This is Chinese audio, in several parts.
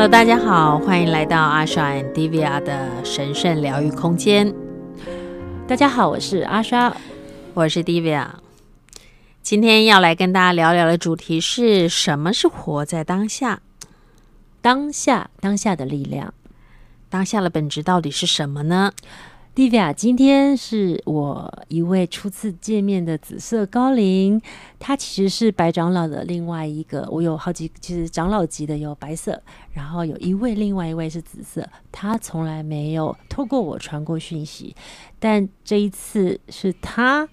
Hello，大家好，欢迎来到阿莎 and Divya 的神圣疗愈空间。大家好，我是 Asha，我是 Divya。今天要来跟大家聊聊的主题是什么是活在当下？当下，当下的力量，当下的本质到底是什么呢 Diva，今天是我一位初次见面的紫色高龄，他其实是白长老的另外一个。我有好几，其实长老级的有白色，然后有一位，另外一位是紫色。他从来没有透过我传过讯息，但这一次是他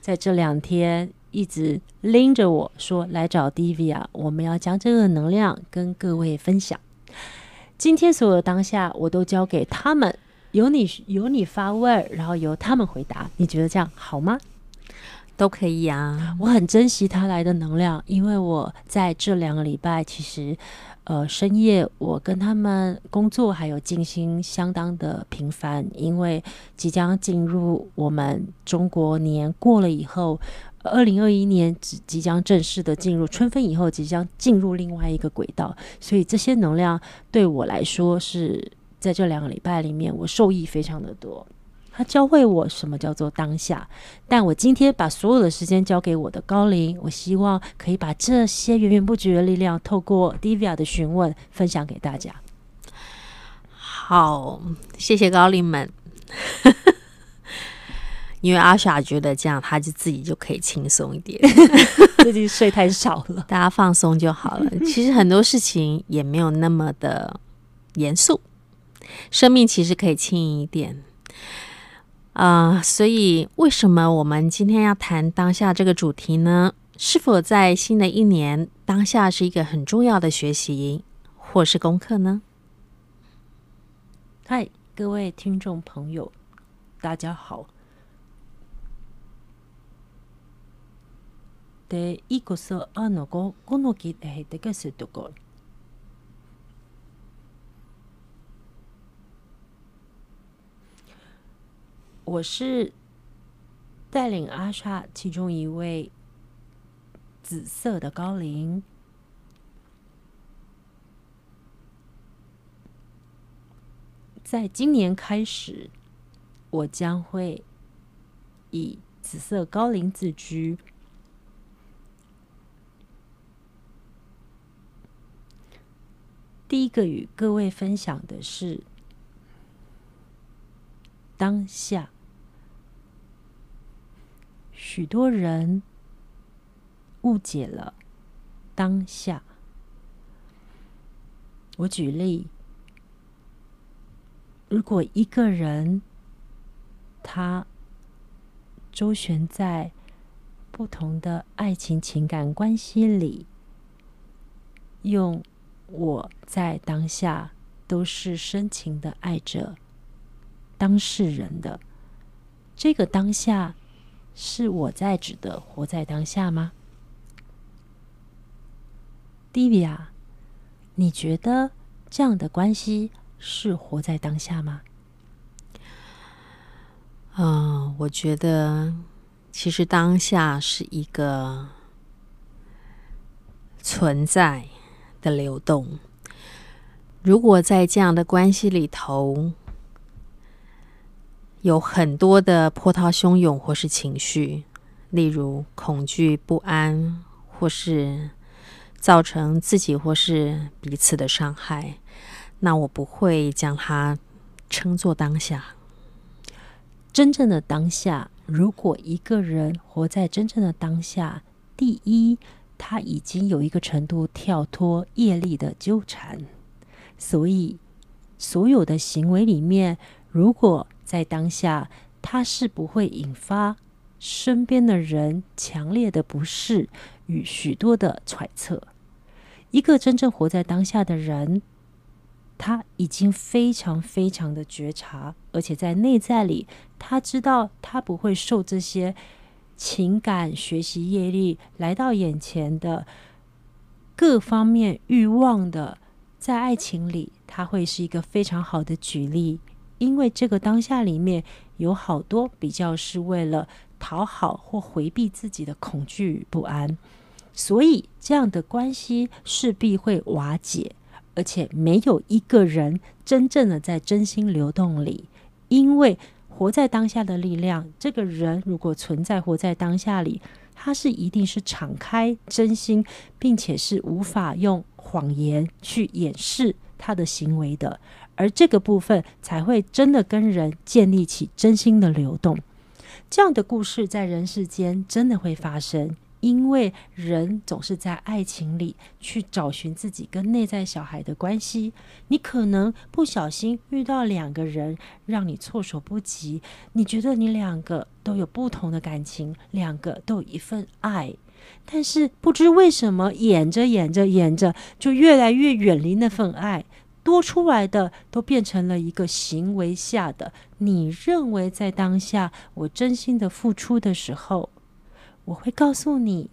在这两天一直拎着我说来找 Diva，我们要将这个能量跟各位分享。今天所有的当下，我都交给他们。由你由你发问，然后由他们回答，你觉得这样好吗？都可以啊，我很珍惜他来的能量，因为我在这两个礼拜，其实呃深夜我跟他们工作还有静心相当的频繁，因为即将进入我们中国年过了以后，二零二一年即即将正式的进入春分以后，即将进入另外一个轨道，所以这些能量对我来说是。在这两个礼拜里面，我受益非常的多。他教会我什么叫做当下，但我今天把所有的时间交给我的高龄，我希望可以把这些源源不绝的力量，透过 Divya 的询问，分享给大家。好，谢谢高龄们。因为阿傻觉得这样，他就自己就可以轻松一点。最近睡太少了，大家放松就好了。其实很多事情也没有那么的严肃。生命其实可以轻盈一点啊，呃，所以为什么我们今天要谈当下这个主题呢？是否在新的一年，当下是一个很重要的学习或是功课呢？嗨，各位听众朋友，大家好。第一个是啊，那个この木え这个是这个。 我是带领阿莎其中一位紫色的高龄，在今年开始，我将会以紫色高龄自居。第一个与各位分享的是当下。许多人误解了当下。我举例，如果一个人他周旋在不同的爱情情感关系里，用我在当下都是深情的爱着当事人的这个当下。是我在指的活在当下吗？Divya，你觉得这样的关系是活在当下吗？嗯、我觉得其实当下是一个存在的流动。如果在这样的关系里头，有很多的波涛汹涌，或是情绪，例如恐惧、不安，或是造成自己或是彼此的伤害，那我不会将它称作当下。真正的当下，如果一个人活在真正的当下，第一，他已经有一个程度跳脱业力的纠缠，所以所有的行为里面，如果在当下，他是不会引发身边的人强烈的不适与许多的揣测。一个真正活在当下的人，他已经非常非常的觉察，而且在内在里，他知道他不会受这些情感、学习业力来到眼前的各方面欲望的，在爱情里，他会是一个非常好的举例。因为这个当下里面有好多比较是为了讨好或回避自己的恐惧与不安，所以这样的关系势必会瓦解，而且没有一个人真正的在真心流动里，因为活在当下的力量，这个人如果存在活在当下里，他是一定是敞开真心，并且是无法用谎言去掩饰他的行为的，而这个部分才会真的跟人建立起真心的流动。这样的故事在人世间真的会发生。因为人总是在爱情里去找寻自己跟内在小孩的关系，你可能不小心遇到两个人，让你措手不及。你觉得你两个都有不同的感情，两个都有一份爱，但是不知为什么演着演着演着，就越来越远离那份爱，多出来的都变成了一个行为下的。你认为在当下我真心的付出的时候。我会告诉你，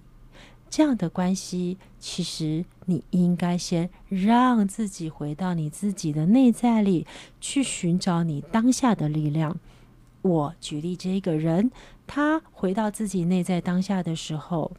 这样的关系，其实你应该先让自己回到你自己的内在里，去寻找你当下的力量。我举例这一个人，他回到自己内在当下的时候，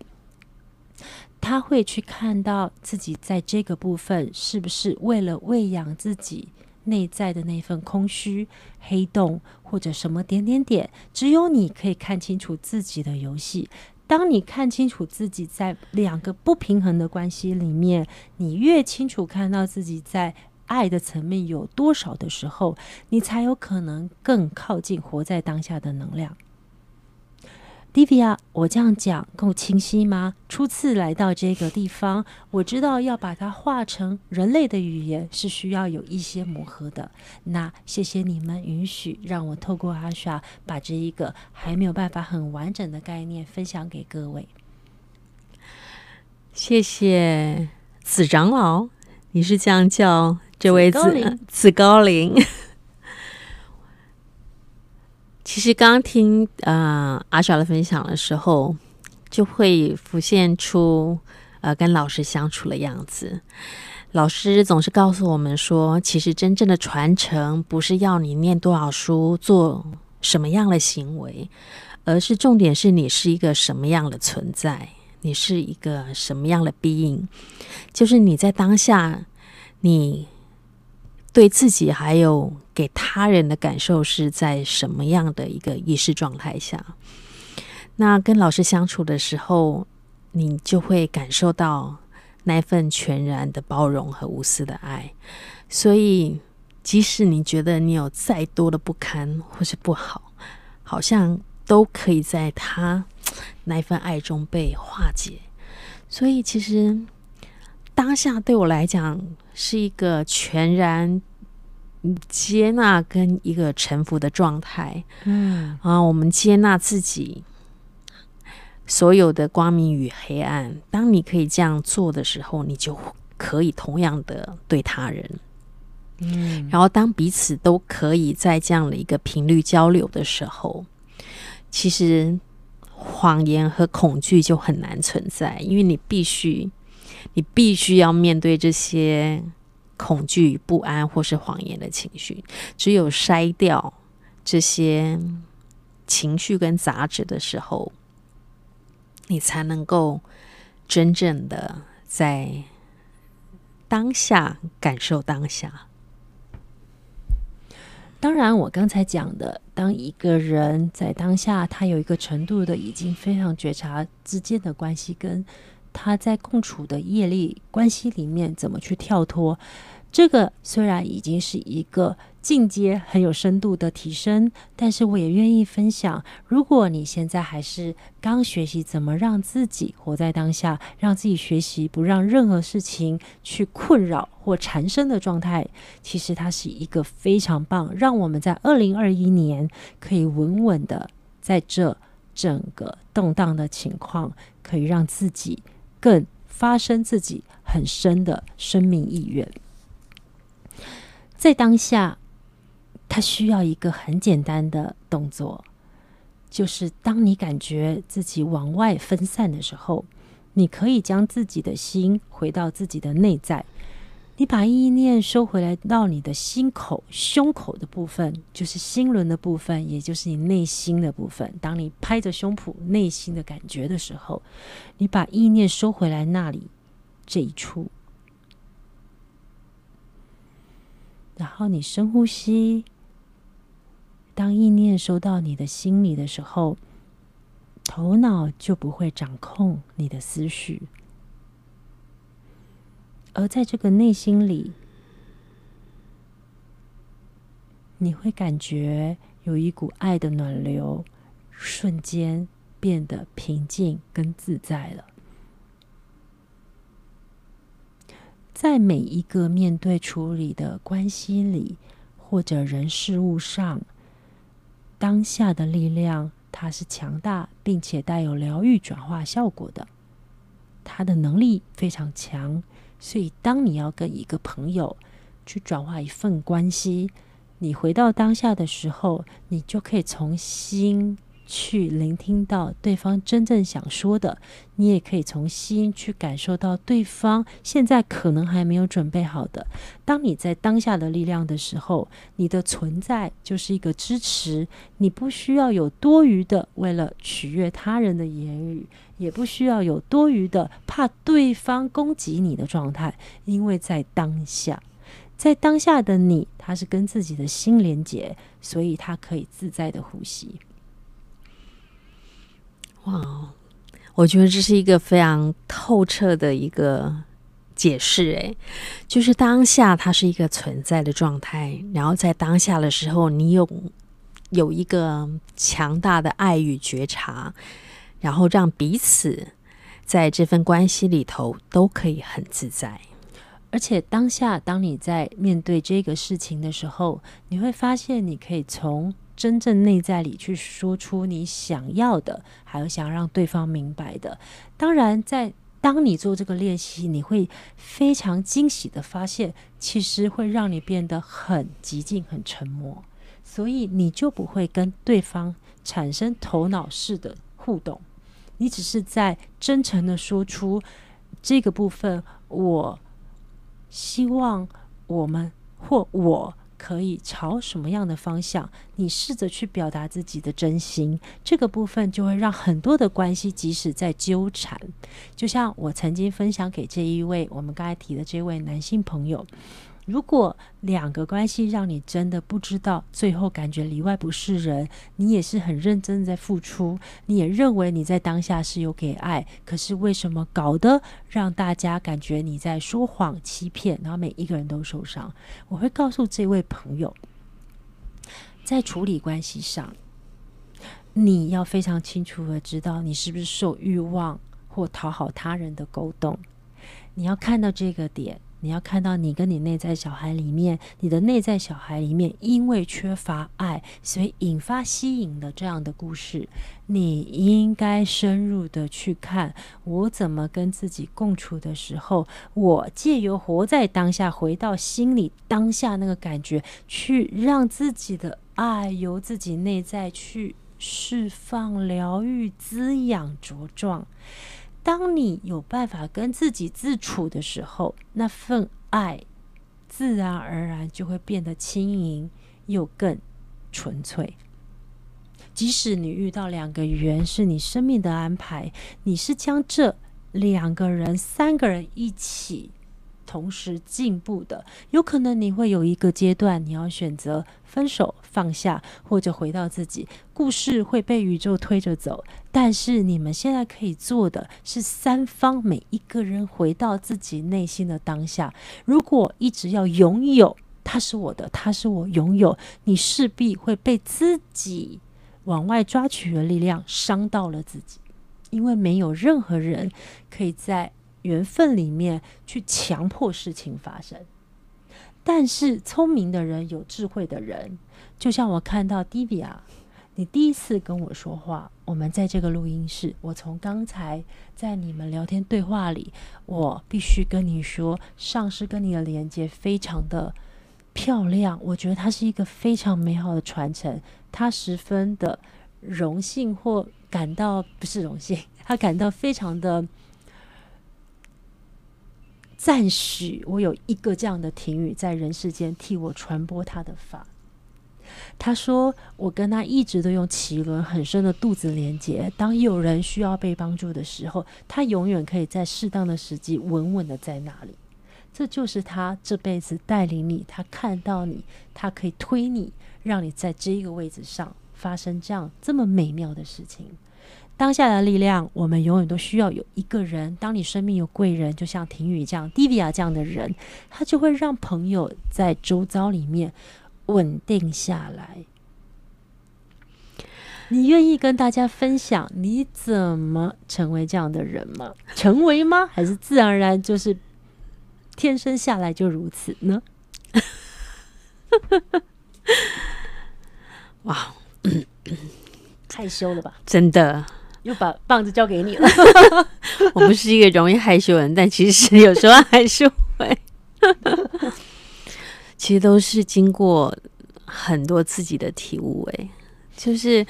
他会去看到自己在这个部分是不是为了喂养自己内在的那份空虚、黑洞或者什么点点点。只有你可以看清楚自己的游戏。当你看清楚自己在两个不平衡的关系里面，你越清楚看到自己在爱的层面有多少的时候，你才有可能更靠近活在当下的能量。Divya，我这样讲够清晰吗？初次来到这个地方，我知道要把它化成人类的语言是需要有一些磨合的。那谢谢你们允许让我透过 Asha 把这一个还没有办法很完整的概念分享给各位。谢谢子长老，你是这样叫这位子子高灵。其实刚听呃阿小的分享的时候，就会浮现出呃跟老师相处的样子。老师总是告诉我们说，其实真正的传承不是要你念多少书、做什么样的行为，而是重点是你是一个什么样的存在，你是一个什么样的 being，就是你在当下，你对自己还有。给他人的感受是在什么样的一个意识状态下？那跟老师相处的时候，你就会感受到那份全然的包容和无私的爱。所以，即使你觉得你有再多的不堪或是不好，好像都可以在他那份爱中被化解。所以，其实当下对我来讲是一个全然。接纳跟一个臣服的状态，嗯啊，我们接纳自己所有的光明与黑暗。当你可以这样做的时候，你就可以同样的对他人，嗯。然后，当彼此都可以在这样的一个频率交流的时候，其实谎言和恐惧就很难存在，因为你必须，你必须要面对这些。恐惧、不安或是谎言的情绪，只有筛掉这些情绪跟杂质的时候，你才能够真正的在当下感受当下。当然，我刚才讲的，当一个人在当下，他有一个程度的已经非常觉察之间的关系跟。他在共处的业力关系里面怎么去跳脱？这个虽然已经是一个进阶很有深度的提升，但是我也愿意分享。如果你现在还是刚学习怎么让自己活在当下，让自己学习不让任何事情去困扰或缠身的状态，其实它是一个非常棒，让我们在二零二一年可以稳稳的在这整个动荡的情况，可以让自己。更发生自己很深的生命意愿，在当下，他需要一个很简单的动作，就是当你感觉自己往外分散的时候，你可以将自己的心回到自己的内在。你把意念收回来到你的心口、胸口的部分，就是心轮的部分，也就是你内心的部分。当你拍着胸脯、内心的感觉的时候，你把意念收回来那里这一处，然后你深呼吸。当意念收到你的心里的时候，头脑就不会掌控你的思绪，而在这个内心里，你会感觉有一股爱的暖流，瞬间变得平静跟自在了。在每一个面对处理的关系里，或者人事物上。当下的力量，它是强大，并且带有疗愈转化效果的。它的能力非常强，所以当你要跟一个朋友去转化一份关系，你回到当下的时候，你就可以从心。去聆听到对方真正想说的，你也可以从心去感受到对方现在可能还没有准备好的。当你在当下的力量的时候，你的存在就是一个支持，你不需要有多余的为了取悦他人的言语，也不需要有多余的怕对方攻击你的状态，因为在当下，在当下的你，他是跟自己的心连结，所以他可以自在的呼吸。哇，我觉得这是一个非常透彻的一个解释，诶，就是当下它是一个存在的状态，然后在当下的时候，你有有一个强大的爱与觉察，然后让彼此在这份关系里头都可以很自在，而且当下当你在面对这个事情的时候，你会发现你可以从。真正内在里去说出你想要的，还有想让对方明白的。当然，在当你做这个练习，你会非常惊喜的发现，其实会让你变得很寂静、很沉默，所以你就不会跟对方产生头脑式的互动。你只是在真诚的说出这个部分，我希望我们或我。可以朝什么样的方向？你试着去表达自己的真心，这个部分就会让很多的关系，即使在纠缠，就像我曾经分享给这一位我们刚才提的这位男性朋友。如果两个关系让你真的不知道，最后感觉里外不是人，你也是很认真的在付出，你也认为你在当下是有给爱，可是为什么搞得让大家感觉你在说谎欺骗，然后每一个人都受伤？我会告诉这位朋友，在处理关系上，你要非常清楚的知道你是不是受欲望或讨好他人的勾动，你要看到这个点。你要看到你跟你内在小孩里面，你的内在小孩里面，因为缺乏爱，所以引发吸引的这样的故事，你应该深入的去看，我怎么跟自己共处的时候，我借由活在当下，回到心里当下那个感觉，去让自己的爱由自己内在去释放、疗愈、滋养、茁壮。当你有办法跟自己自处的时候，那份爱自然而然就会变得轻盈又更纯粹。即使你遇到两个缘是你生命的安排，你是将这两个人、三个人一起。同时进步的，有可能你会有一个阶段，你要选择分手、放下，或者回到自己。故事会被宇宙推着走，但是你们现在可以做的是，三方每一个人回到自己内心的当下。如果一直要拥有，他是我的，他是我拥有，你势必会被自己往外抓取的力量伤到了自己，因为没有任何人可以在。缘分里面去强迫事情发生，但是聪明的人、有智慧的人，就像我看到 Divya，你第一次跟我说话，我们在这个录音室，我从刚才在你们聊天对话里，我必须跟你说，上师跟你的连接非常的漂亮，我觉得它是一个非常美好的传承，他十分的荣幸或感到不是荣幸，他感到非常的。赞许我有一个这样的亭语在人世间替我传播他的法。他说：“我跟他一直都用脐轮很深的肚子连接。当有人需要被帮助的时候，他永远可以在适当的时机稳稳的在那里。这就是他这辈子带领你，他看到你，他可以推你，让你在这个位置上发生这样这么美妙的事情。当下的力量，我们永远都需要有一个人。当你生命有贵人，就像婷雨这样、Divya 这样的人，他就会让朋友在周遭里面稳定下来。你愿意跟大家分享你怎么成为这样的人吗？成为吗？还是自然而然就是天生下来就如此呢？哇，害羞了吧？真的。又把棒子交给你了。我不是一个容易害羞的人，但其实有时候还是会。其实都是经过很多自己的体悟。哎，就是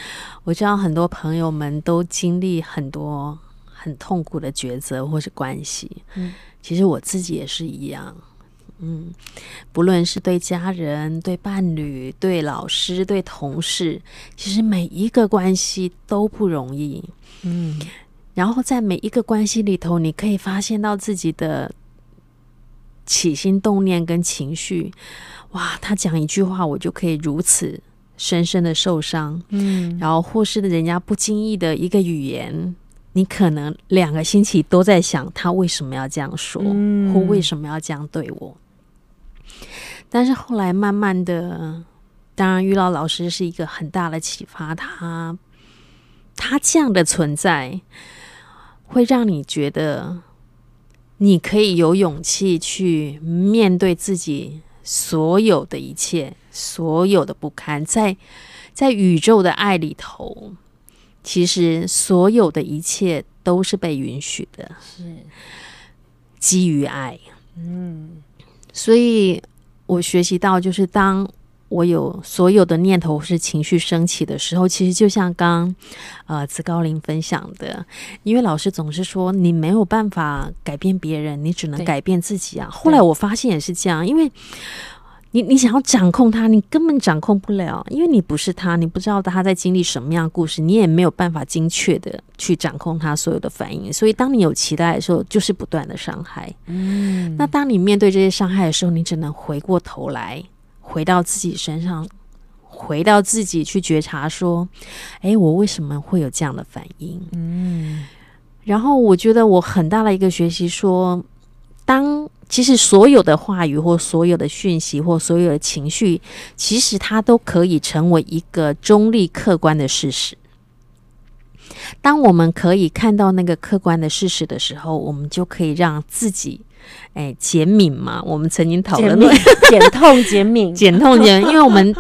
我知道很多朋友们都经历很多很痛苦的抉择或是关系。嗯，其实我自己也是一样。嗯，不论是对家人、对伴侣、对老师、对同事，其实每一个关系都不容易。嗯，然后在每一个关系里头，你可以发现到自己的起心动念跟情绪。哇，他讲一句话，我就可以如此深深的受伤。嗯，然后或是人家不经意的一个语言。你可能两个星期都在想他为什么要这样说，嗯、或为什么要这样对我。但是后来慢慢的，当然，玉老老师是一个很大的启发。他他这样的存在，会让你觉得你可以有勇气去面对自己所有的一切，所有的不堪。在在宇宙的爱里头，其实所有的一切都是被允许的，是基于爱。嗯，所以。我学习到，就是当我有所有的念头是情绪升起的时候，其实就像刚呃子高林分享的，因为老师总是说你没有办法改变别人，你只能改变自己啊。后来我发现也是这样，因为。你你想要掌控他，你根本掌控不了，因为你不是他，你不知道他在经历什么样的故事，你也没有办法精确的去掌控他所有的反应。所以，当你有期待的时候，就是不断的伤害。嗯，那当你面对这些伤害的时候，你只能回过头来，回到自己身上，回到自己去觉察，说：“哎，我为什么会有这样的反应？”嗯，然后我觉得我很大的一个学习说，当。其实所有的话语或所有的讯息或所有的情绪，其实它都可以成为一个中立客观的事实。当我们可以看到那个客观的事实的时候，我们就可以让自己，哎，减敏嘛。我们曾经讨论过减痛减敏，减痛减，因为我们。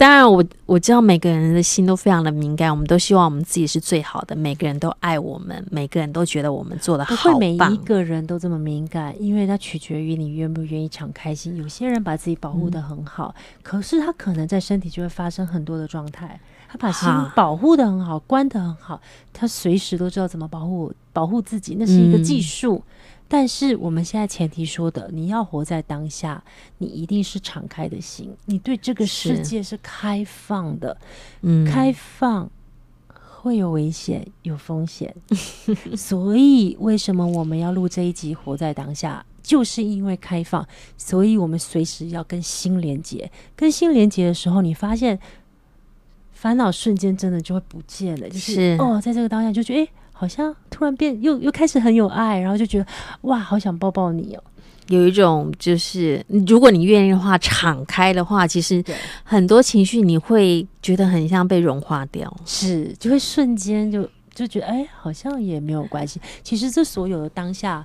当然我，我我知道每个人的心都非常的敏感，我们都希望我们自己是最好的，每个人都爱我们，每个人都觉得我们做的好棒。不会每一个人都这么敏感，因为它取决于你愿不愿意敞开心。有些人把自己保护得很好，嗯、可是他可能在身体就会发生很多的状态。他把心保护得很好，啊、关得很好，他随时都知道怎么保护保护自己，那是一个技术。嗯但是我们现在前提说的，你要活在当下，你一定是敞开的心，你对这个世界是开放的。嗯，开放会有危险，有风险。所以为什么我们要录这一集《活在当下》？就是因为开放，所以我们随时要跟心连接。跟心连接的时候，你发现烦恼瞬间真的就会不见了。就是，是哦，在这个当下就觉得，哎。好像突然变又又开始很有爱，然后就觉得哇，好想抱抱你哦。有一种就是，如果你愿意的话，敞开的话，其实很多情绪你会觉得很像被融化掉，是就会瞬间就就觉得哎，好像也没有关系。其实这所有的当下，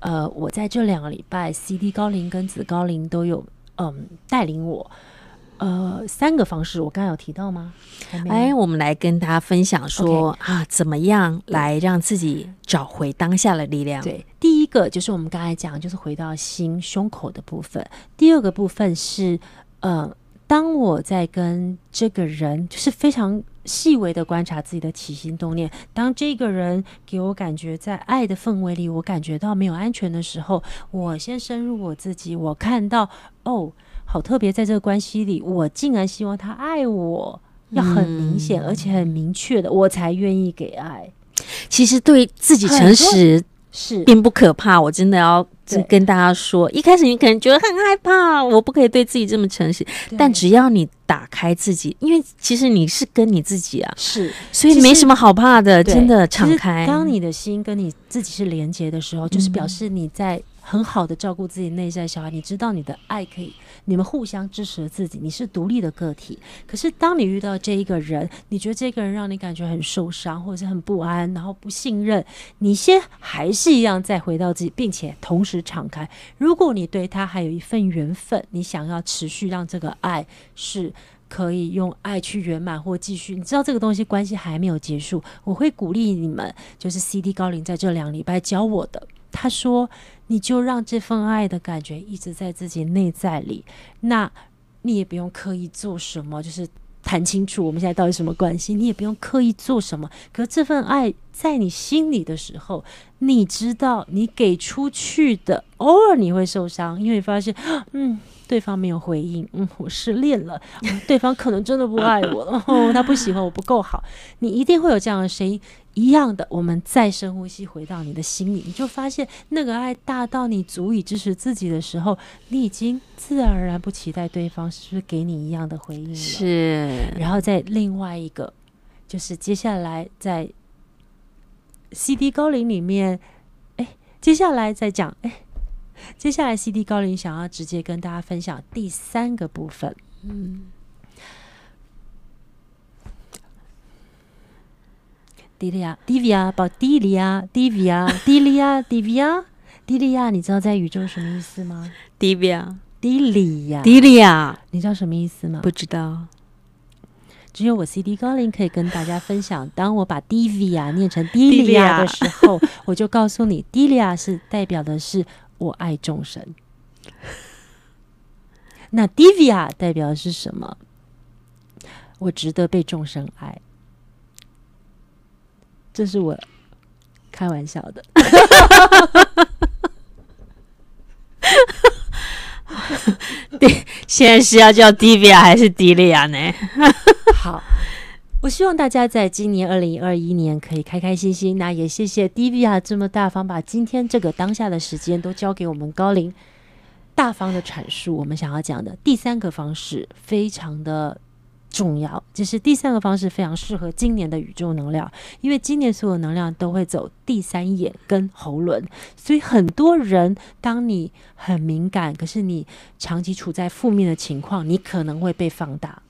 呃，我在这两个礼拜，CD 高龄跟紫高龄都有嗯带领我。呃，三个方式，我刚刚有提到吗？哎，我们来跟大家分享说 Okay. 啊，怎么样来让自己找回当下的力量？对，第一个就是我们刚才讲，就是回到心胸口的部分。第二个部分是，呃，当我在跟这个人，就是非常细微的观察自己的起心动念。当这个人给我感觉在爱的氛围里，我感觉到没有安全的时候，我先深入我自己，我看到哦。好特别，在这个关系里，我竟然希望他爱我，要很明显、嗯、而且很明确的，我才愿意给爱。其实对自己诚实，是并不可怕。我真的要跟大家说，一开始你可能觉得很害怕，我不可以对自己这么诚实。但只要你打开自己，因为其实你是跟你自己啊，是，所以没什么好怕的，真的敞开。当你的心跟你自己是连接的时候，就是表示你在。很好的照顾自己内在小孩，你知道你的爱可以，你们互相支持自己，你是独立的个体。可是当你遇到这一个人，你觉得这个人让你感觉很受伤，或者是很不安，然后不信任，你先还是一样再回到自己，并且同时敞开。如果你对他还有一份缘分，你想要持续让这个爱是可以用爱去圆满或继续，你知道这个东西关系还没有结束，我会鼓励你们，就是 CD 高龄在这两礼拜教我的。他说：“你就让这份爱的感觉一直在自己内在里，那你也不用刻意做什么，就是谈清楚我们现在到底什么关系。你也不用刻意做什么，可这份爱在你心里的时候，你知道你给出去的，偶尔你会受伤，因为你发现，嗯。”对方没有回应，嗯，我失恋了，嗯，对方可能真的不爱我了，哦，他不喜欢我不够好，你一定会有这样的声音。一样的，我们再深呼吸，回到你的心里，你就发现那个爱大到你足以支持自己的时候，你已经自然而然不期待对方是不是给你一样的回应了。是，然后再另外一个，就是接下来在 CD 高龄里面，哎，接下来再讲，哎。接下来，CD 高龄想要直接跟大家分享第三个部分。嗯，迪利亚，迪维亚，宝迪利亚，迪维亚，迪利亚，迪维亚，迪利亚，你知道在宇宙什么意思吗？迪维亚，迪利亚，迪利亚，你知道什么意思吗？不知道，只有我 CD 高灵可以跟大家分享。当我把迪维亚念成 Dilia 的时候，我就告诉你，，Dilia 是代表的是。我爱众生，那 Divya 代表的是什么？我值得被众生爱，这是我开玩笑的。现在是要叫 Divya 还是迪丽亚呢？好。我希望大家在今年二零二一年可以开开心心。那也谢谢 Divya 这么大方，把今天这个当下的时间都交给我们高龄，大方的阐述我们想要讲的第三个方式，非常的重要。就是第三个方式非常适合今年的宇宙能量，因为今年所有能量都会走第三眼跟喉轮，所以很多人当你很敏感，可是你长期处在负面的情况，你可能会被放大。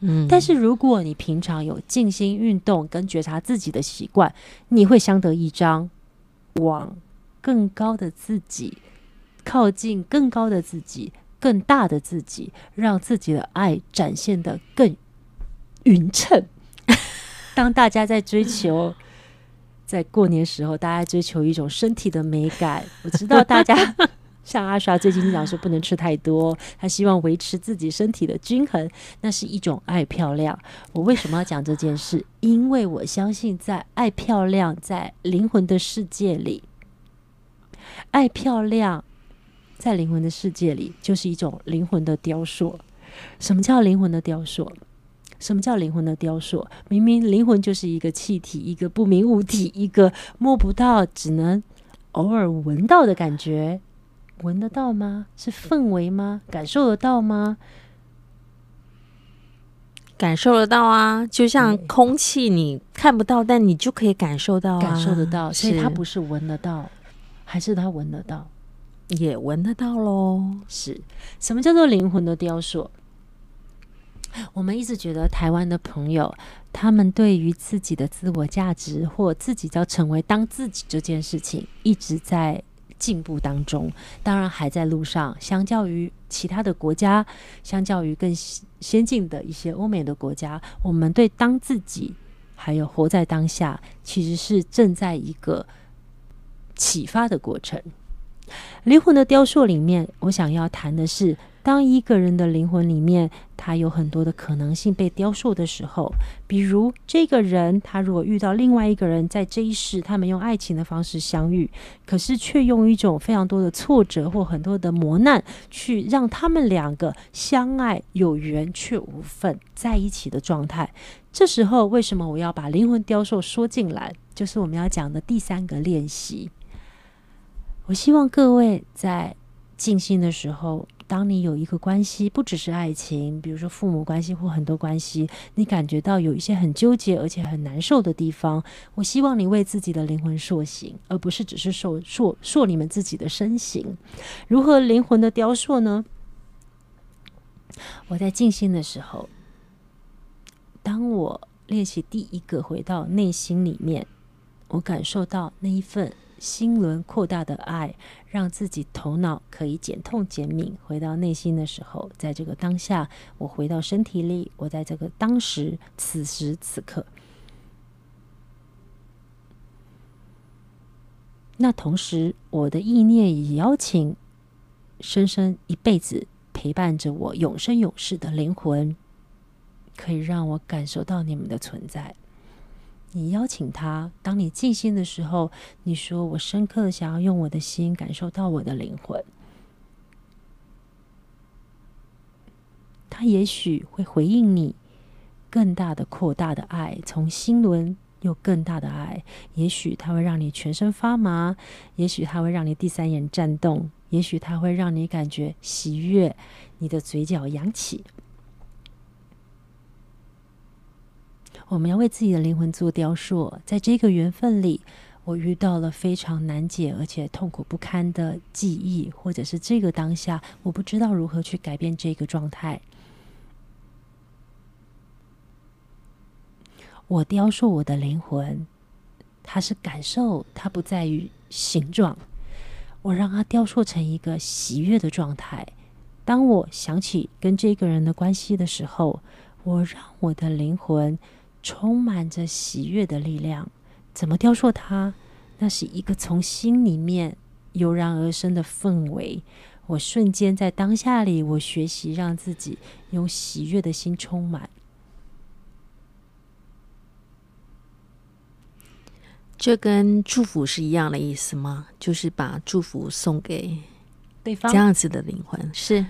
嗯，但是如果你平常有静心运动跟觉察自己的习惯，你会相得益彰，往更高的自己靠近，更高的自己，更大的自己，让自己的爱展现的更匀称。当大家在追求，在过年时候，大家追求一种身体的美感，我知道大家。像阿莎最近讲说不能吃太多，他希望维持自己身体的均衡，那是一种爱漂亮。我为什么要讲这件事？因为我相信在爱漂亮，在灵魂的世界里，爱漂亮在灵魂的世界里就是一种灵魂的雕塑。什么叫灵魂的雕塑？什么叫灵魂的雕塑？明明灵魂就是一个气体，一个不明物体，一个摸不到，只能偶尔闻到的感觉。闻得到吗？是氛围吗？感受得到吗？感受得到啊！就像空气，你看不到，但你就可以感受到啊，感受得到。所以它不是闻得到，还是它闻得到？也闻得到喽。是什么叫做灵魂的雕塑？我们一直觉得台湾的朋友，他们对于自己的自我价值或自己要成为当自己这件事情，一直在。进步当中，当然还在路上。相较于其他的国家，相较于更先进的一些欧美的国家，我们对当自己还有活在当下，其实是正在一个启发的过程。灵魂的雕塑里面，我想要谈的是。当一个人的灵魂里面，他有很多的可能性被雕塑的时候，比如这个人，他如果遇到另外一个人，在这一世他们用爱情的方式相遇，可是却用一种非常多的挫折或很多的磨难，去让他们两个相爱有缘却无份在一起的状态。这时候，为什么我要把灵魂雕塑说进来？就是我们要讲的第三个练习。我希望各位在静心的时候，当你有一个关系，不只是爱情，比如说父母关系或很多关系，你感觉到有一些很纠结而且很难受的地方，我希望你为自己的灵魂塑形，而不是只是塑塑塑你们自己的身形。如何灵魂的雕塑呢？我在静心的时候，当我练习第一个回到内心里面，我感受到那一份心轮扩大的爱，让自己头脑可以减痛减敏。回到内心的时候，在这个当下，我回到身体里，我在这个当时此时此刻。那同时，我的意念也邀请生生一辈子陪伴着我永生永世的灵魂。可以让我感受到你们的存在。你邀请他，当你静心的时候，你说：“我深刻的想要用我的心感受到我的灵魂。”他也许会回应你更大的、扩大的爱，从心轮有更大的爱。也许他会让你全身发麻，也许他会让你第三眼颤动，也许他会让你感觉喜悦，你的嘴角扬起。我们要为自己的灵魂做雕塑，在这个缘分里，我遇到了非常难解而且痛苦不堪的记忆，或者是这个当下，我不知道如何去改变这个状态。我雕塑我的灵魂，它是感受，它不在于形状。我让它雕塑成一个喜悦的状态。当我想起跟这个人的关系的时候，我让我的灵魂。充满着喜悦的力量，怎么雕塑它？那是一个从心里面油然而生的氛围。我瞬间在当下里，我学习让自己用喜悦的心充满。这跟祝福是一样的意思吗？就是把祝福送给对方，这样子的灵魂是。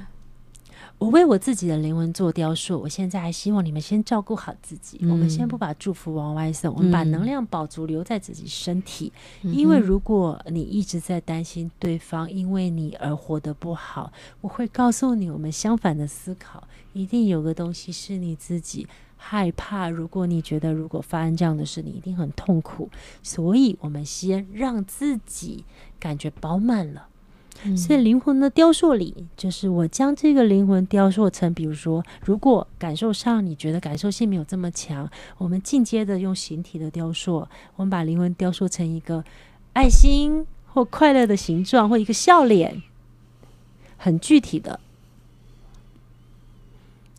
我为我自己的灵魂做雕塑。我现在还希望你们先照顾好自己。嗯、我们先不把祝福往外送，我们把能量保足留在自己身体。嗯、因为如果你一直在担心对方因为你而活得不好，我会告诉你，我们相反的思考，一定有个东西是你自己害怕。如果你觉得如果发生这样的事，你一定很痛苦。所以，我们先让自己感觉饱满了。所以灵魂的雕塑里，就是我将这个灵魂雕塑成，比如说，如果感受上你觉得感受性没有这么强，我们进阶的用形体的雕塑，我们把灵魂雕塑成一个爱心或快乐的形状，或一个笑脸，很具体的。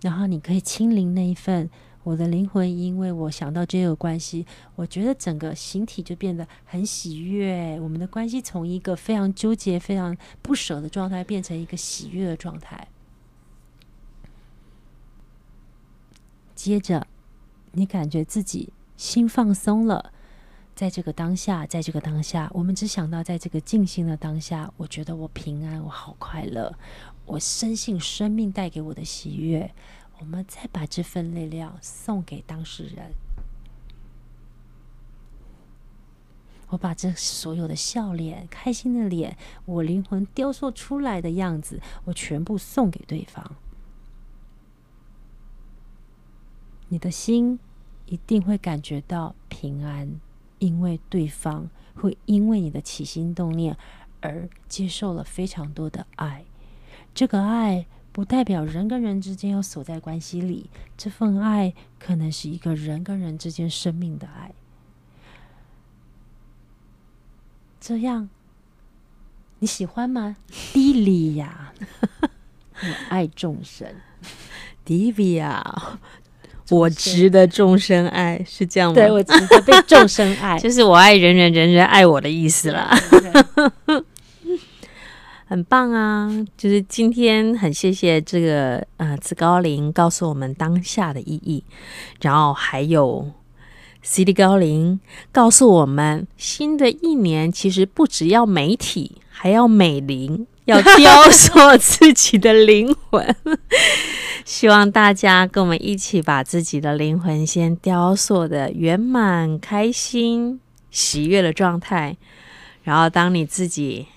然后你可以亲临那一份。我的灵魂，因为我想到这个关系，我觉得整个形体就变得很喜悦。我们的关系从一个非常纠结、非常不舍的状态，变成一个喜悦的状态。接着，你感觉自己心放松了，在这个当下，在这个当下，我们只想到在这个静心的当下，我觉得我平安，我好快乐，我深信生命带给我的喜悦。我们再把这份力量送给当事人。我把这所有的笑脸、开心的脸，我灵魂雕塑出来的样子，我全部送给对方。你的心一定会感觉到平安，因为对方会因为你的起心动念而接受了非常多的爱。这个爱。不代表人跟人之间要锁在关系里，这份爱可能是一个人跟人之间生命的爱。这样你喜欢吗？迪利亚，我爱众生，迪比亚，我值得众生爱，是这样吗？对，我值得被众生爱，就是我爱人人，人人爱我的意思啦。很棒啊！就是今天很谢谢这个呃紫高林告诉我们当下的意义，然后还有 CD 高林告诉我们，新的一年其实不只要美体，还要美灵，要雕塑自己的灵魂。希望大家跟我们一起把自己的灵魂先雕塑的圆满、开心、喜悦的状态，然后当你自己。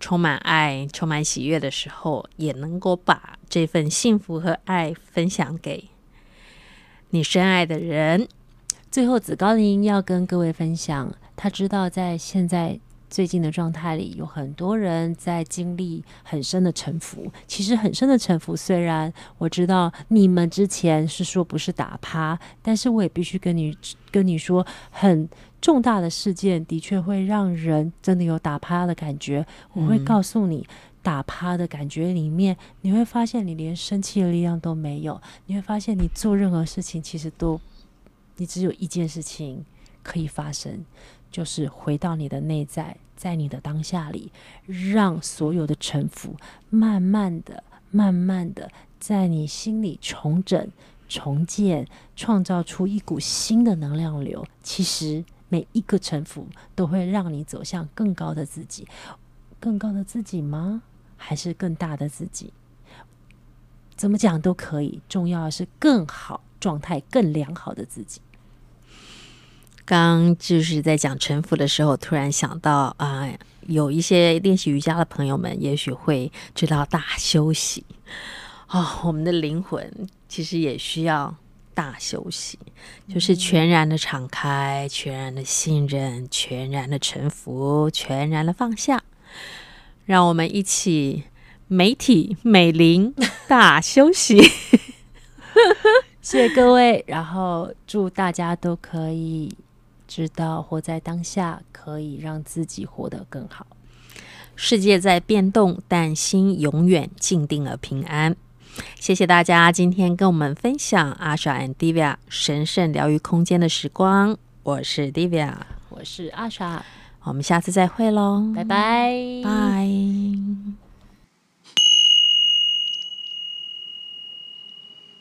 充满爱、充满喜悦的时候，也能够把这份幸福和爱分享给你深爱的人。最后，子高林要跟各位分享，他知道在现在。最近的状态里，有很多人在经历很深的沉浮。其实很深的沉浮，虽然我知道你们之前是说不是打趴，但是我也必须跟你跟你说，很重大的事件的确会让人真的有打趴的感觉。我会告诉你，打趴的感觉里面，你会发现你连生气的力量都没有，你会发现你做任何事情其实都，你只有一件事情可以发生。就是回到你的内在，在你的当下里，让所有的沉浮慢慢的、慢慢的在你心里重整、重建，创造出一股新的能量流。其实每一个沉浮都会让你走向更高的自己，更高的自己吗？还是更大的自己？怎么讲都可以，重要的是更好状态、更良好的自己。刚就是在讲沉浮的时候，突然想到啊、有一些练习瑜伽的朋友们，也许会知道大休息哦。我们的灵魂其实也需要大休息，就是全然的敞开，全然的信任，全然的臣服，全然的放下。让我们一起美体美灵大休息。谢谢各位，然后祝大家都可以。知道活在当下可以让自己活得更好。世界在变动，但心永远静定而平安。谢谢大家今天跟我们分享 Asha and Divya 神圣疗愈空间的时光。我是 Divya，我是 Asha，我们下次再会喽，拜拜，拜。